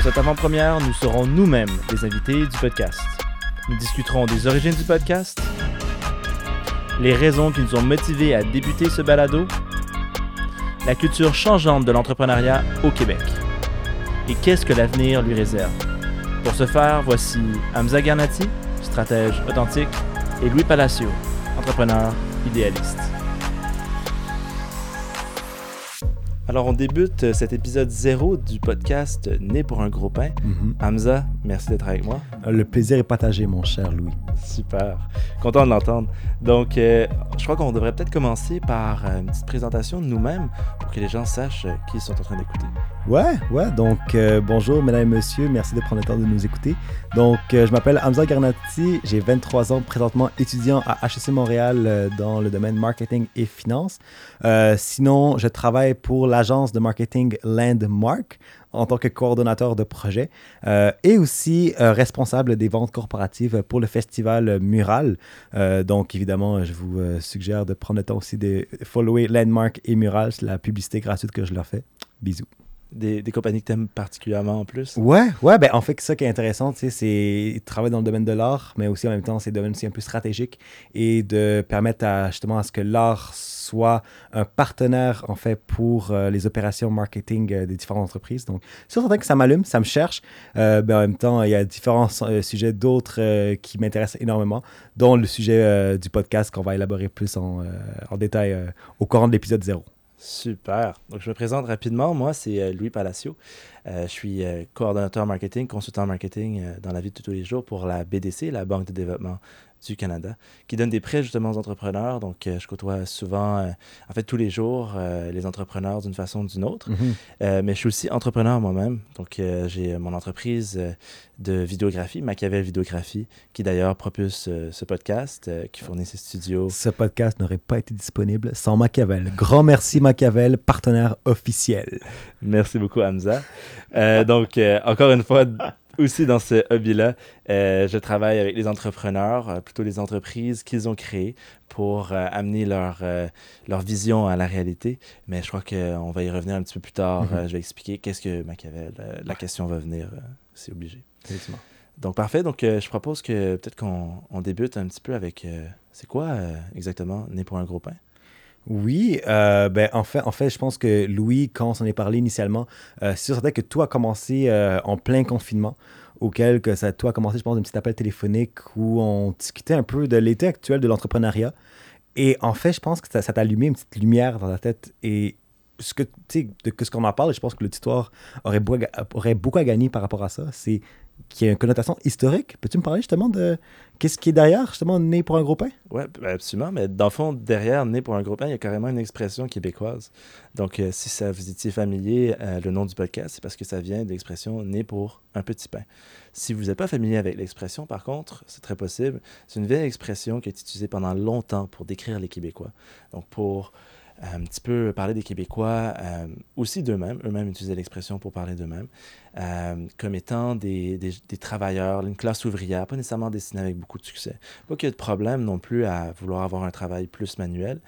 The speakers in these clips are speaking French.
Pour cette avant-première, nous serons nous-mêmes les invités du podcast. Nous discuterons des origines du podcast, les raisons qui nous ont motivés à débuter ce balado, la culture changeante de l'entrepreneuriat au Québec et qu'est-ce que l'avenir lui réserve? Pour ce faire, voici Hamza Garnati, stratège authentique, et Louis Palacio, entrepreneur idéaliste. Alors, on débute cet épisode zéro du podcast Né pour un gros pain. Mhm. Hamza, merci d'être avec moi. Le plaisir est partagé, mon cher Louis. Super. Content de l'entendre. Donc, euh, je crois qu'on devrait peut-être commencer par euh, une petite présentation de nous-mêmes pour que les gens sachent euh, qui ils sont en train d'écouter. Ouais, ouais. Donc, euh, bonjour, mesdames et messieurs. Merci de prendre le temps de nous écouter. Donc, euh, je m'appelle Hamza Garnati. J'ai 23 ans, présentement étudiant à HEC Montréal euh, dans le domaine marketing et finance. Euh, sinon, je travaille pour l'agence de marketing Landmark en tant que coordonnateur de projet euh, et aussi euh, responsable des ventes corporatives pour le festival Mural. Euh, donc, évidemment, je vous suggère de prendre le temps aussi de follower Landmark et Mural. C'est la publicité gratuite que je leur fais. Bisous. Des, compagnies que tu aimes particulièrement en plus? Ouais, ouais, ben en fait, ça qui est intéressant, tu sais, c'est travailler dans le domaine de l'art, mais aussi en même temps, c'est domaine aussi un peu stratégique et de permettre justement à ce que l'art soit un partenaire, en fait, pour euh, les opérations marketing euh, des différentes entreprises. Donc, c'est certain que ça m'allume, ça me cherche. Euh, ben, en même temps, il y a différents euh, sujets d'autres qui m'intéressent énormément, dont le sujet du podcast qu'on va élaborer plus en, en détail au courant de l'épisode 0. Super. Donc, je me présente rapidement. Moi, c'est euh, Louis Palacio. Euh, je suis euh, coordonnateur marketing, consultant marketing dans la vie de tous les jours pour la BDC, la Banque de développement du Canada, qui donne des prêts justement aux entrepreneurs. Donc, euh, je côtoie souvent, euh, en fait, tous les jours, euh, les entrepreneurs d'une façon ou d'une autre. Euh, mais je suis aussi entrepreneur moi-même. Donc, j'ai mon entreprise de vidéographie, Machiavel Vidéographie, qui d'ailleurs propulse ce podcast, qui fournit ses studios. Ce podcast n'aurait pas été disponible sans Machiavel. Grand merci Machiavel, partenaire officiel. Merci beaucoup, Hamza. Euh, donc, encore une fois, aussi dans ce hobby-là, euh, je travaille avec les entrepreneurs, euh, plutôt les entreprises qu'ils ont créées pour euh, amener leur, leur vision à la réalité. Mais je crois qu'on va y revenir un petit peu plus tard. Mhm. Je vais expliquer qu'est-ce que Machiavel, la question va venir, c'est obligé. Donc, parfait. Donc, je propose que peut-être qu'on on débute un petit peu avec, c'est quoi exactement Né pour un gros pain? Oui, euh, ben, en, fait, je pense que Louis, quand on s'en est parlé initialement, euh, c'est certain que tout a commencé euh, en plein confinement, auquel que ça, tout a commencé, je pense, d'un petit appel téléphonique où on discutait un peu de l'état actuel de l'entrepreneuriat. Et en fait, je pense que ça, t'a allumé une petite lumière dans la tête. Et ce que, de ce qu'on en parle, je pense que l'auditoire aurait, aurait beaucoup à gagner par rapport à ça. C'est qu'il y a une connotation historique. Peux-tu me parler justement de qu'est-ce qui est derrière, justement, né pour un gros pain? Oui, absolument. Mais dans le fond, derrière Né pour un gros pain, il y a carrément une expression québécoise. Donc, euh, si ça vous étiez familier, euh, le nom du podcast, c'est parce que ça vient de l'expression Né pour un petit pain. Si vous n'êtes pas familier avec l'expression, par contre, c'est très possible. C'est une vieille expression qui a été utilisée pendant longtemps pour décrire les Québécois. Donc, pour un petit peu parler des Québécois, euh, aussi d'eux-mêmes. Eux-mêmes utilisaient l'expression pour parler d'eux-mêmes, euh, comme étant des, des, travailleurs, une classe ouvrière, pas nécessairement destinée avec beaucoup de succès. Pas qu'il y ait de problème non plus à vouloir avoir un travail plus manuel,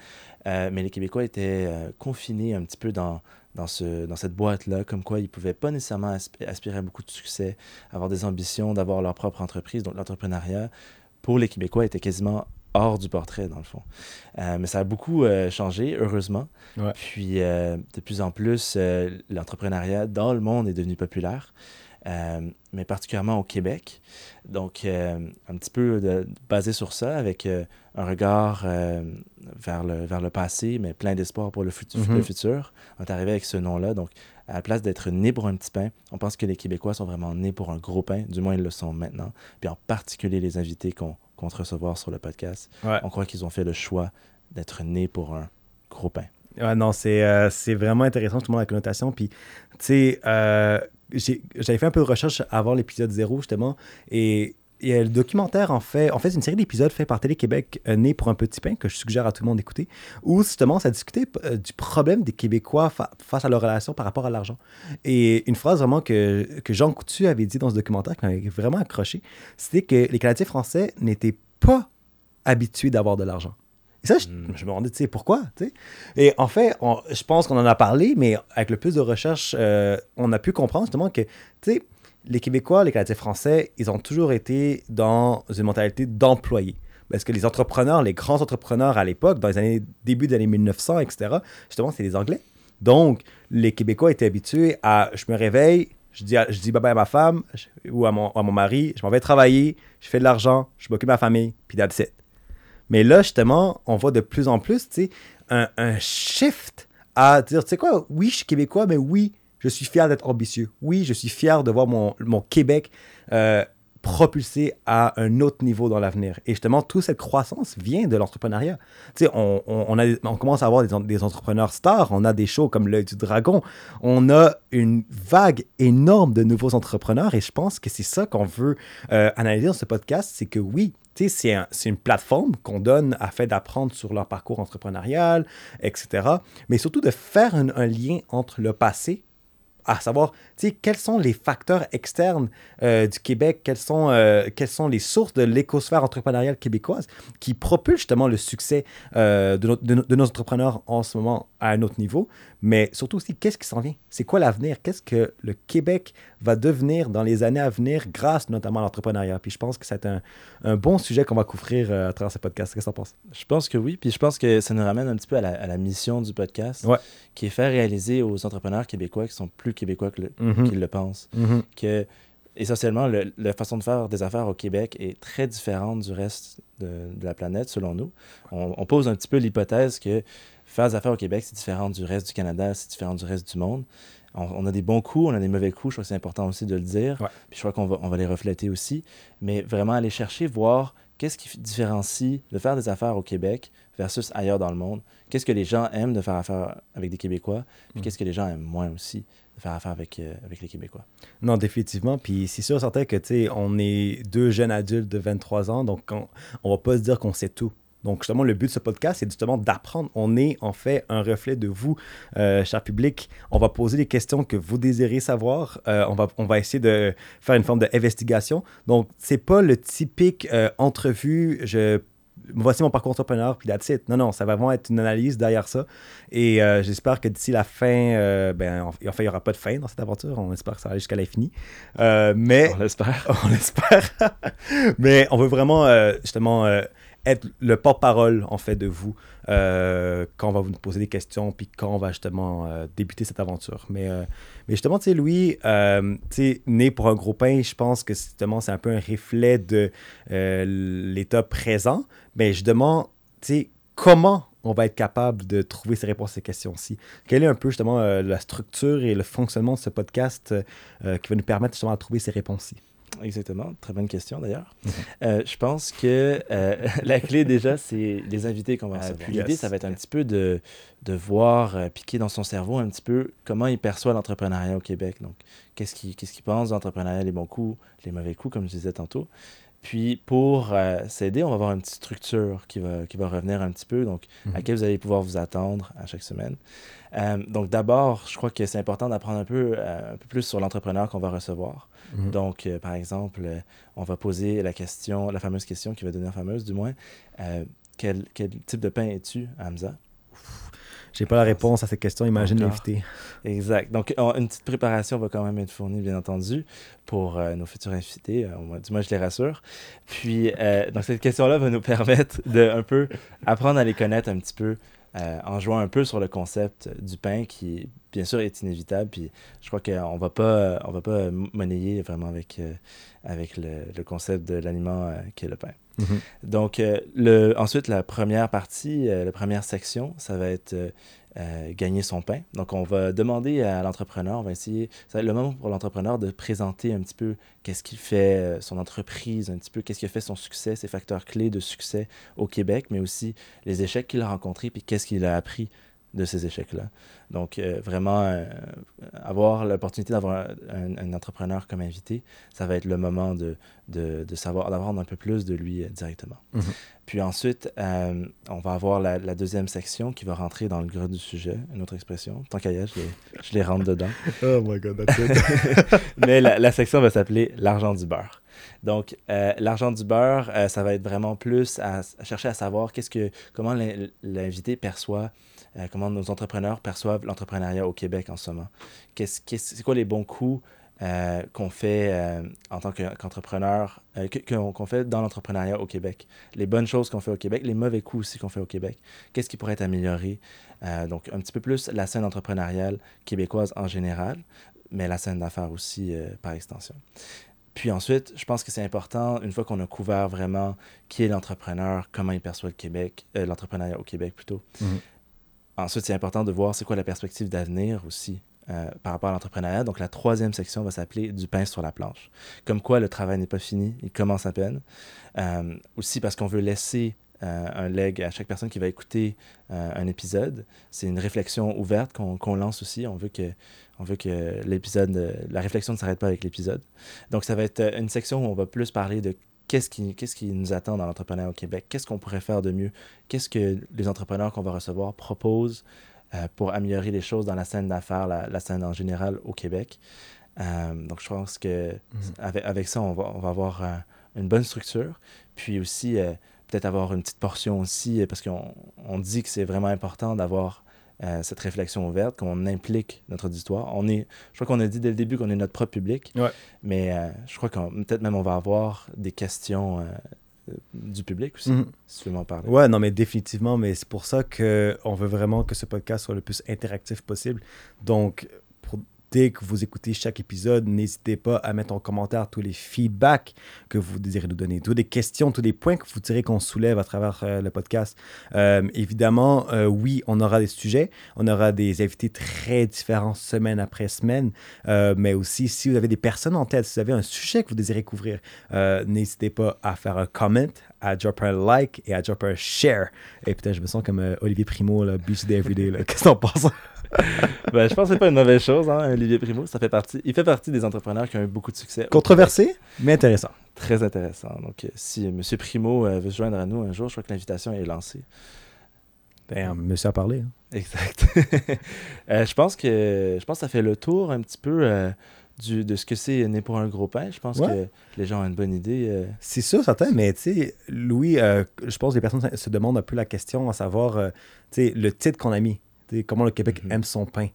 euh, mais les Québécois étaient euh, confinés un petit peu dans, dans, ce, dans cette boîte-là, comme quoi ils ne pouvaient pas nécessairement asp- aspirer à beaucoup de succès, avoir des ambitions, d'avoir leur propre entreprise. Donc l'entrepreneuriat, pour les Québécois, était quasiment hors du portrait, dans le fond. Euh, mais ça a beaucoup euh, changé, heureusement. Ouais. Puis, euh, de plus en plus, l'entrepreneuriat dans le monde est devenu populaire, mais particulièrement au Québec. Donc, un petit peu de- basé sur ça, avec un regard vers, le, vers le passé, mais plein d'espoir pour le, fut- Mhm. le futur. On est arrivé avec ce nom-là. Donc, à la place d'être né pour un petit pain, on pense que les Québécois sont vraiment nés pour un gros pain. Du moins, ils le sont maintenant. Puis, en particulier les invités qu'on qu'on recevoir sur le podcast, Ouais. on croit qu'ils ont fait le choix d'être nés pour un gros pain. Ouais, non, c'est euh, c'est vraiment intéressant, justement, la connotation. Puis, tu sais, euh, j'avais fait un peu de recherche avant l'épisode 0, justement, et il y a le documentaire, en fait, en fait, c'est une série d'épisodes faits par Télé-Québec, euh, Né pour un petit pain, que je suggère à tout le monde d'écouter, où justement, ça discutait euh, du problème des Québécois face à leur relation par rapport à l'argent. Et une phrase vraiment que, que Jean Coutu avait dit dans ce documentaire, qui m'avait vraiment accroché, c'était que les Canadiens français n'étaient pas habitués d'avoir de l'argent. Et ça, je, hmm. me demandais, tu sais, pourquoi. Et en fait, je pense qu'on en a parlé, mais avec le plus de recherches, euh, on a pu comprendre justement que, tu sais, les Québécois, les Canadiens français, ils ont toujours été dans une mentalité d'employé. Parce que les entrepreneurs, les grands entrepreneurs à l'époque, dans les années début des années 1900, etc., justement, c'est les Anglais. Donc, les Québécois étaient habitués à je me réveille, je dis, je dis bye bye à ma femme ou à mon, à mon mari, je m'en vais travailler, je fais de l'argent, je m'occupe de ma famille, puis that's. Mais là, justement, on voit de plus en plus, un, un shift à dire, tu sais quoi, oui, je suis québécois, mais oui, je suis fier d'être ambitieux. Oui, je suis fier de voir mon, mon Québec euh, propulsé à un autre niveau dans l'avenir. Et justement, toute cette croissance vient de l'entrepreneuriat. Tu sais, on, on, commence à avoir des, des, entrepreneurs stars, on a des shows comme l'œil du dragon, on a une vague énorme de nouveaux entrepreneurs et je pense que c'est ça qu'on veut euh, analyser dans ce podcast, c'est que oui, c'est un, une plateforme qu'on donne afin d'apprendre sur leur parcours entrepreneurial, etc. Mais surtout de faire un lien entre le passé à savoir quels sont les facteurs externes euh, du Québec, quelles sont, euh, quelles sont les sources de l'écosphère entrepreneuriale québécoise qui propulsent justement le succès euh, de, de, nos entrepreneurs en ce moment à un autre niveau, mais surtout aussi qu'est-ce qui s'en vient, c'est quoi l'avenir, qu'est-ce que le Québec va devenir dans les années à venir grâce notamment à l'entrepreneuriat? Puis je pense que c'est un, un, bon sujet qu'on va couvrir à travers ce podcast. Qu'est-ce que tu en penses? Je pense que oui, puis je pense que ça nous ramène un petit peu à la, à la mission du podcast, qui est faire réaliser aux entrepreneurs québécois qui sont plus québécois que le, Mhm. qu'ils le pensent. Mhm. Que, essentiellement, la façon de faire des affaires au Québec est très différente du reste de, la planète, selon nous. On, pose un petit peu l'hypothèse que faire des affaires au Québec, c'est différent du reste du Canada, c'est différent du reste du monde. On, a des bons coups, on a des mauvais coups, je crois que c'est important aussi de le dire. Puis je crois qu'on va, on va les refléter aussi. Mais vraiment aller chercher, voir qu'est-ce qui différencie de faire des affaires au Québec versus ailleurs dans le monde. Qu'est-ce que les gens aiment de faire affaire avec des Québécois, puis mm. qu'est-ce que les gens aiment moins aussi faire affaire avec, euh, avec les Québécois. Non, définitivement. Puis c'est sûr, certain que, tu sais, on est deux jeunes adultes de 23 ans, donc on, on va pas se dire qu'on sait tout. Donc, justement, le but de ce podcast, c'est justement d'apprendre. On est en fait un reflet de vous, euh, cher public. On va poser des questions que vous désirez savoir. Euh, on, va, on va essayer de faire une forme d'investigation. Donc, c'est pas le typique entrevue. Je voici mon parcours entrepreneur, puis that's it. Non, non, ça va vraiment être une analyse derrière ça. Et euh, j'espère que d'ici la fin, euh, ben, en, fait, il n'y aura pas de fin dans cette aventure. On espère que ça va aller jusqu'à l'infini. Euh, mais. On l'espère. On l'espère. mais on veut vraiment, justement, être le porte-parole, en fait, de vous quand on va vous poser des questions, puis quand on va justement débuter cette aventure. Mais mais justement, tu sais, Louis, euh, tu né pour un gros pain, je pense que justement, c'est un peu un reflet de euh, l'état présent. Mais je demande, tu sais, comment on va être capable de trouver ces réponses à ces questions-ci? Quelle est un peu justement euh, la structure et le fonctionnement de ce podcast qui va nous permettre justement de trouver ces réponses-ci? Exactement. Très bonne question d'ailleurs. Euh, je pense que euh, la clé déjà, c'est les invités qu'on va ah, recevoir. L'idée, ça va être un petit peu de, de voir euh, piquer dans son cerveau un petit peu comment il perçoit l'entrepreneuriat au Québec. Donc, qu'est-ce qu'il qu'est-ce pense de l'entrepreneuriat, les bons coups, les mauvais coups, comme je disais tantôt. Puis pour s'aider, on va avoir une petite structure qui va, qui va revenir un petit peu, donc à mhm. laquelle vous allez pouvoir vous attendre à chaque semaine. donc d'abord, je crois que c'est important d'apprendre un peu, un peu plus sur l'entrepreneur qu'on va recevoir. Mhm. Donc, euh, par exemple, euh, on va poser la question, la fameuse question qui va devenir fameuse, du moins, euh, quel, quel, type de pain es-tu, Hamza? J'ai pas la réponse à cette question, imagine l'invité. Exact. Donc, une petite préparation va quand même être fournie, bien entendu, pour nos futurs invités. du moins, je les rassure. Puis, donc, cette question-là va nous permettre de un peu apprendre à les connaître un petit peu euh, en jouant un peu sur le concept du pain qui, bien sûr, est inévitable. Puis je crois qu'on va pas, on va pas monnayer vraiment avec, euh, avec le, le, concept de l'aliment euh, qui est le pain. Mm-hmm. Donc, le, ensuite, la première partie, la première section, ça va être euh, gagner son pain. Donc, on va demander à l'entrepreneur, on va essayer, ça va être le moment pour l'entrepreneur de présenter un petit peu qu'est-ce qu'il fait, euh, son entreprise, un petit peu qu'est-ce qui a fait son succès, ses facteurs clés de succès au Québec, mais aussi les échecs qu'il a rencontrés, puis qu'est-ce qu'il a appris de ces échecs-là. Donc, euh, vraiment, euh, avoir l'opportunité d'avoir un, entrepreneur comme invité, ça va être le moment de, de, de savoir, d'avoir un peu plus de lui directement. Mhm. Puis ensuite, on va avoir la, deuxième section qui va rentrer dans le gros du sujet, une autre expression. Tant qu'à y je les, je les rentre dedans. oh my God, that's it. Mais la, la section va s'appeler l'argent du beurre. Donc, euh, l'argent du beurre, euh, ça va être vraiment plus à, chercher à savoir qu'est-ce que, comment l'invité perçoit, euh, comment nos entrepreneurs perçoivent l'entrepreneuriat au Québec en ce moment. Qu'est-ce, c'est quoi les bons coups qu'on fait en tant qu'entrepreneur, qu'on fait dans l'entrepreneuriat au Québec? Les bonnes choses qu'on fait au Québec, les mauvais coups aussi qu'on fait au Québec. Qu'est-ce qui pourrait être amélioré? donc, un petit peu plus la scène entrepreneuriale québécoise en général, mais la scène d'affaires aussi par extension. Puis ensuite, je pense que c'est important, une fois qu'on a couvert vraiment qui est l'entrepreneur, comment il perçoit le Québec, euh, l'entrepreneuriat au Québec plutôt. Mhm. Ensuite, c'est important de voir c'est quoi la perspective d'avenir aussi euh, par rapport à l'entrepreneuriat. Donc, la troisième section va s'appeler Du pain sur la planche. Comme quoi, le travail n'est pas fini, il commence à peine. Euh, aussi parce qu'on veut laisser euh, un leg à chaque personne qui va écouter un épisode. C'est une réflexion ouverte qu'on lance aussi. On veut que, on veut que l'épisode, la réflexion ne s'arrête pas avec l'épisode. Donc, ça va être une section où on va plus parler de qu'est-ce qui, qu'est-ce qui nous attend dans l'entrepreneuriat au Québec, qu'est-ce qu'on pourrait faire de mieux, qu'est-ce que les entrepreneurs qu'on va recevoir proposent pour améliorer les choses dans la scène d'affaires, la, scène en général au Québec? donc, je pense que mm-hmm. avec, avec, ça, on va, on va avoir une bonne structure. Puis aussi, peut-être avoir une petite portion aussi, euh, parce qu'on on dit que c'est vraiment important d'avoir euh, cette réflexion ouverte, qu'on implique notre auditoire. On est, je crois qu'on a dit dès le début qu'on est notre propre public, mais euh, je crois qu'on peut-être même on va avoir des questions du public aussi, mhm. si tu veux m'en parler. Ouais, non, mais définitivement, mais c'est pour ça qu'on veut vraiment que ce podcast soit le plus interactif possible. Donc, que vous écoutez chaque épisode, n'hésitez pas à mettre en commentaire tous les feedbacks que vous désirez nous donner, toutes les questions, tous les points que vous direz qu'on soulève à travers euh, le podcast. Euh, évidemment, euh, oui, on aura des sujets, on aura des invités très différents semaine après semaine, mais aussi si vous avez des personnes en tête, si vous avez un sujet que vous désirez couvrir, n'hésitez pas à faire un comment, à dropper un like et à dropper un share. Et peut-être je me sens comme Olivier Primo, là, Beach Day Everyday. Qu'est-ce que t'en penses? Ben, je pense que c'est pas une mauvaise chose, hein, Olivier Primo. Ça fait partie, il fait partie des entrepreneurs qui ont eu beaucoup de succès. Controversé, mais intéressant. Très intéressant. Donc, euh, si M. Primo euh, veut se joindre à nous un jour, je crois que l'invitation est lancée. Ben, monsieur a parlé. Hein. Exact. Euh, je, pense que, je pense que ça fait le tour un petit peu du, de ce que c'est né pour un gros pain. Je pense que les gens ont une bonne idée. C'est sûr, certain, mais tu sais, Louis, je pense que les personnes se demandent un peu la question à savoir, le titre qu'on a mis comment le Québec mhm. aime son pain.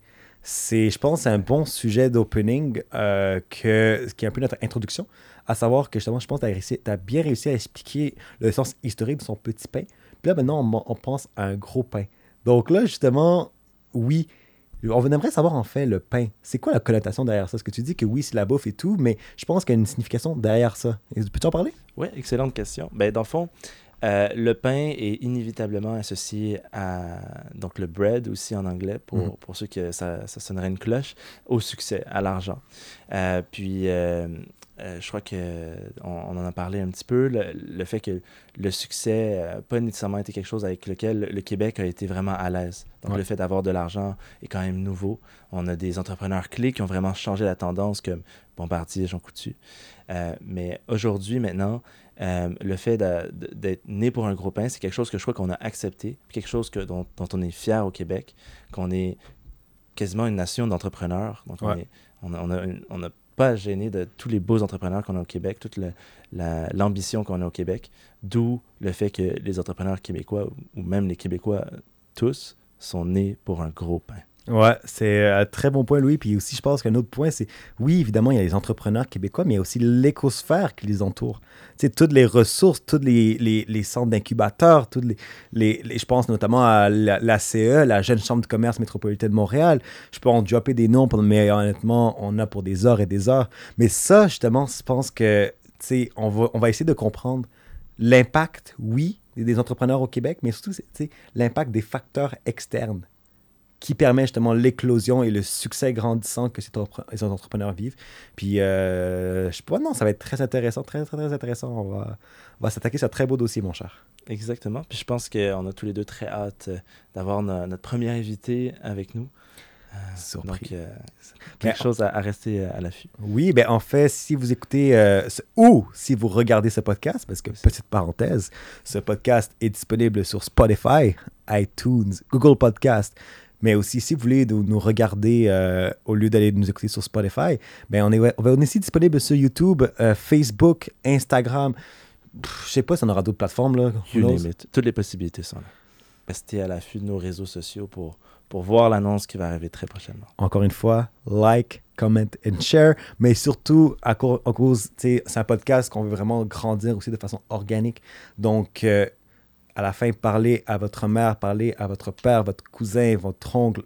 C'est, je pense, un bon sujet d'opening euh, que, qui est un peu notre introduction, à savoir que justement, je pense que tu as, bien réussi à expliquer le sens historique de son petit pain. Puis là, maintenant, on, pense à un gros pain. Donc là, justement, oui, on aimerait savoir en fait le pain. C'est quoi la connotation derrière ça? Parce que tu dis que oui, c'est la bouffe et tout, mais je pense qu'il y a une signification derrière ça. Peux-tu en parler? Oui, excellente question. Ben, dans le fond, euh, le pain est inévitablement associé à donc le bread aussi en anglais pour, mhm. pour ceux que ça, ça, sonnerait une cloche au succès, à l'argent. Euh, puis euh, je crois que on, en a parlé un petit peu le, fait que le succès n'a pas nécessairement été quelque chose avec lequel le Québec a été vraiment à l'aise. Donc le fait d'avoir de l'argent est quand même nouveau. On a des entrepreneurs clés qui ont vraiment changé la tendance comme Bombardier, Jean Coutu. mais aujourd'hui maintenant euh, le fait d'être né pour un gros pain, c'est quelque chose que je crois qu'on a accepté, quelque chose que, dont, on est fier au Québec, qu'on est quasiment une nation d'entrepreneurs. Donc, on n'a on pas gêné de tous les beaux entrepreneurs qu'on a au Québec, toute l'ambition qu'on a au Québec, d'où le fait que les entrepreneurs québécois, ou même les Québécois tous, sont nés pour un gros pain. Ouais, c'est un très bon point, Louis. Puis aussi, je pense qu'un autre point, c'est oui, évidemment, il y a les entrepreneurs québécois, mais il y a aussi l'écosphère qui les entoure. Tu sais, toutes les ressources, tous les, centres d'incubateurs, toutes les, je pense notamment à la, CE, la Jeune Chambre de commerce métropolitaine de Montréal. Je peux en dropper des noms, mais honnêtement, on a pour des heures et des heures. Mais ça, justement, je pense que, tu sais, on va, on va essayer de comprendre l'impact, oui, des entrepreneurs au Québec, mais surtout, l'impact des facteurs externes qui permet justement l'éclosion et le succès grandissant que ces, entrepreneurs vivent. Puis, euh, je sais pas, non, ça va être très intéressant, très, très, très intéressant. On va, on va s'attaquer à un très beau dossier, mon cher. Exactement. Puis, je pense qu'on a tous les deux très hâte euh, d'avoir notre premier invité avec nous. Euh, donc, euh, quelque chose à, rester à l'affût. Oui, ben en fait, si vous écoutez ou si vous regardez ce podcast, parce que petite parenthèse, ce podcast est disponible sur Spotify, iTunes, Google Podcast, mais aussi, si vous voulez nous, regarder euh, au lieu d'aller nous écouter sur Spotify, ben on, est, on est aussi disponible sur YouTube, euh, Facebook, Instagram. Je sais pas si on aura d'autres plateformes. Là. Toutes les possibilités sont là. Restez à l'affût de nos réseaux sociaux pour, pour voir l'annonce qui va arriver très prochainement. Encore une fois, like, comment and share, mais surtout à, cause, c'est un podcast qu'on veut vraiment grandir aussi de façon organique. Donc, euh, à la fin, parlez à votre mère, parlez à votre père, votre cousin, votre oncle,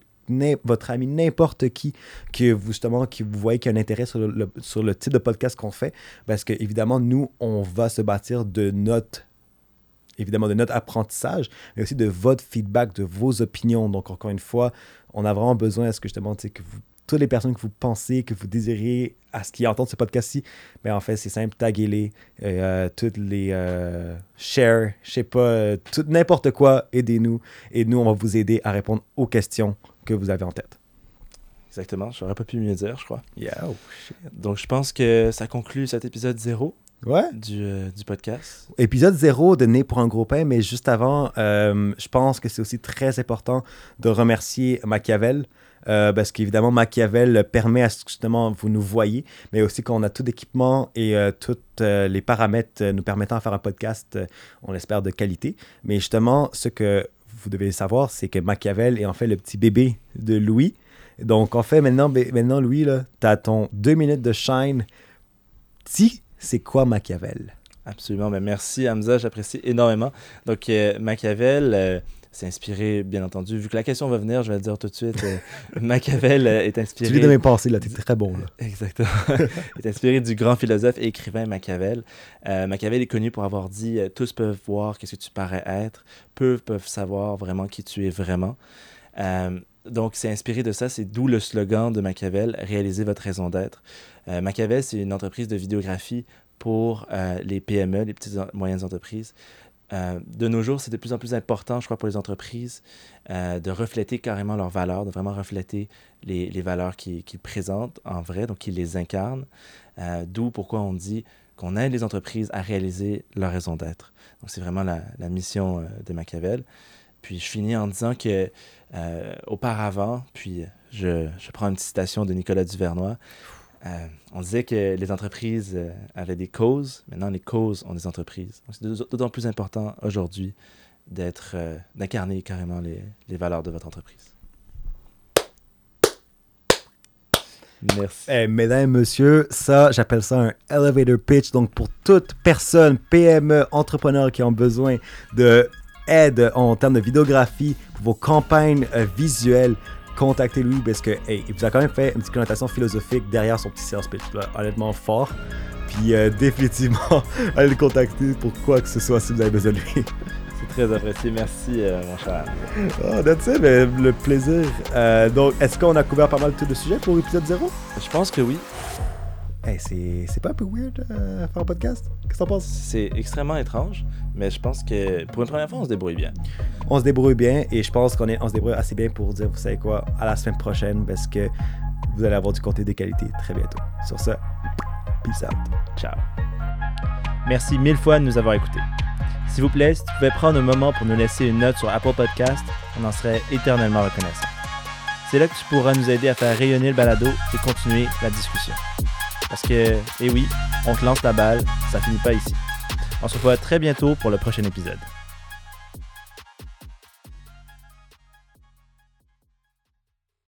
votre ami, n'importe qui que vous, justement, qui vous voyez qui a un intérêt sur le, sur le type de podcast qu'on fait. Parce que, évidemment, nous, on va se bâtir de notre évidemment de notre apprentissage, mais aussi de votre feedback, de vos opinions. Donc, encore une fois, on a vraiment besoin ce que justement, que vous toutes les personnes que vous pensez, que vous désirez à ce qui entendent ce podcast-ci, mais ben, en fait, c'est simple, taguez-les, euh, toutes les euh, share, je sais pas, euh, tout, n'importe quoi, aidez-nous. Et nous, on va vous aider à répondre aux questions que vous avez en tête. Exactement, j'aurais pas pu mieux dire, je crois. Yeah, oh, Donc, je pense que ça conclut cet épisode zéro. Ouais. Du, du, podcast. Épisode zéro de Né pour un gros pain, mais juste avant, je pense que c'est aussi très important de remercier Machiavel. Euh, parce qu'évidemment, Machiavel permet à ce que justement vous nous voyez, mais aussi qu'on a tout l'équipement et euh, tous euh, les paramètres nous permettant de faire un podcast, on l'espère, de qualité. Mais justement, ce que vous devez savoir, c'est que Machiavel est en fait le petit bébé de Louis. Donc, en fait, maintenant, maintenant Louis, tu as ton deux minutes de shine. Si, c'est quoi Machiavel? Absolument, mais merci Hamza, j'apprécie énormément. Donc, Machiavel c'est inspiré, bien entendu. Vu que la question va venir, je vais le dire tout de suite. Euh, Machiavel euh, est inspiré. Tu lis de mes pensées, là, t'es très bon. Là. Exactement. est inspiré du grand philosophe et écrivain Machiavel. Euh, Machiavel est connu pour avoir dit Tous peuvent voir qu'est-ce que tu parais être, peu peuvent savoir vraiment qui tu es vraiment. donc, c'est inspiré de ça, c'est d'où le slogan de Machiavel Réalisez votre raison d'être. Machiavel, c'est une entreprise de vidéographie pour les PME, les petites et moyennes entreprises. Euh, de nos jours, c'est de plus en plus important, je crois, pour les entreprises euh, de refléter carrément leurs valeurs, de vraiment refléter les, valeurs qu'ils présentent en vrai, donc qu'ils les incarnent. Euh, d'où pourquoi on dit qu'on aide les entreprises à réaliser leur raison d'être. Donc, c'est vraiment la, mission de Machiavel. Puis, je finis en disant que auparavant, puis je, je, prends une citation de Nicolas Duvernois, euh, on disait que les entreprises euh, avaient des causes. Maintenant, les causes ont des entreprises. C'est d'autant plus important aujourd'hui d'être, euh, d'incarner carrément les, valeurs de votre entreprise. Merci. Hey, mesdames, messieurs, ça, j'appelle ça un elevator pitch. Donc, pour toute personne, PME, entrepreneur qui ont besoin de aide en termes de vidéographie, vos campagnes visuelles, contactez-lui parce que hey, il vous a quand même fait une petite connotation philosophique derrière son petit sales pitch là, honnêtement fort. Puis euh, définitivement, allez le contacter pour quoi que ce soit si vous avez besoin de lui. C'est très apprécié, merci euh, mon cher. Oh, that's it, mais le plaisir. Euh, donc, est-ce qu'on a couvert pas mal de sujets pour l'épisode 0 Je pense que oui. Hey, c'est pas un peu weird euh, faire un podcast? Qu'est-ce que t'en penses? C'est extrêmement étrange, mais je pense que pour une première fois, on se débrouille bien. On se débrouille bien et je pense qu'on on se débrouille assez bien pour dire, vous savez quoi, à la semaine prochaine parce que vous allez avoir du contenu de qualité très bientôt. Sur ce, peace out. Ciao. Merci mille fois de nous avoir écoutés. S'il vous plaît, si tu pouvais prendre un moment pour nous laisser une note sur Apple Podcast, on en serait éternellement reconnaissant. C'est là que tu pourras nous aider à faire rayonner le balado et continuer la discussion. Parce que, eh oui, on te lance la balle, ça finit pas ici. On se revoit très bientôt pour le prochain épisode.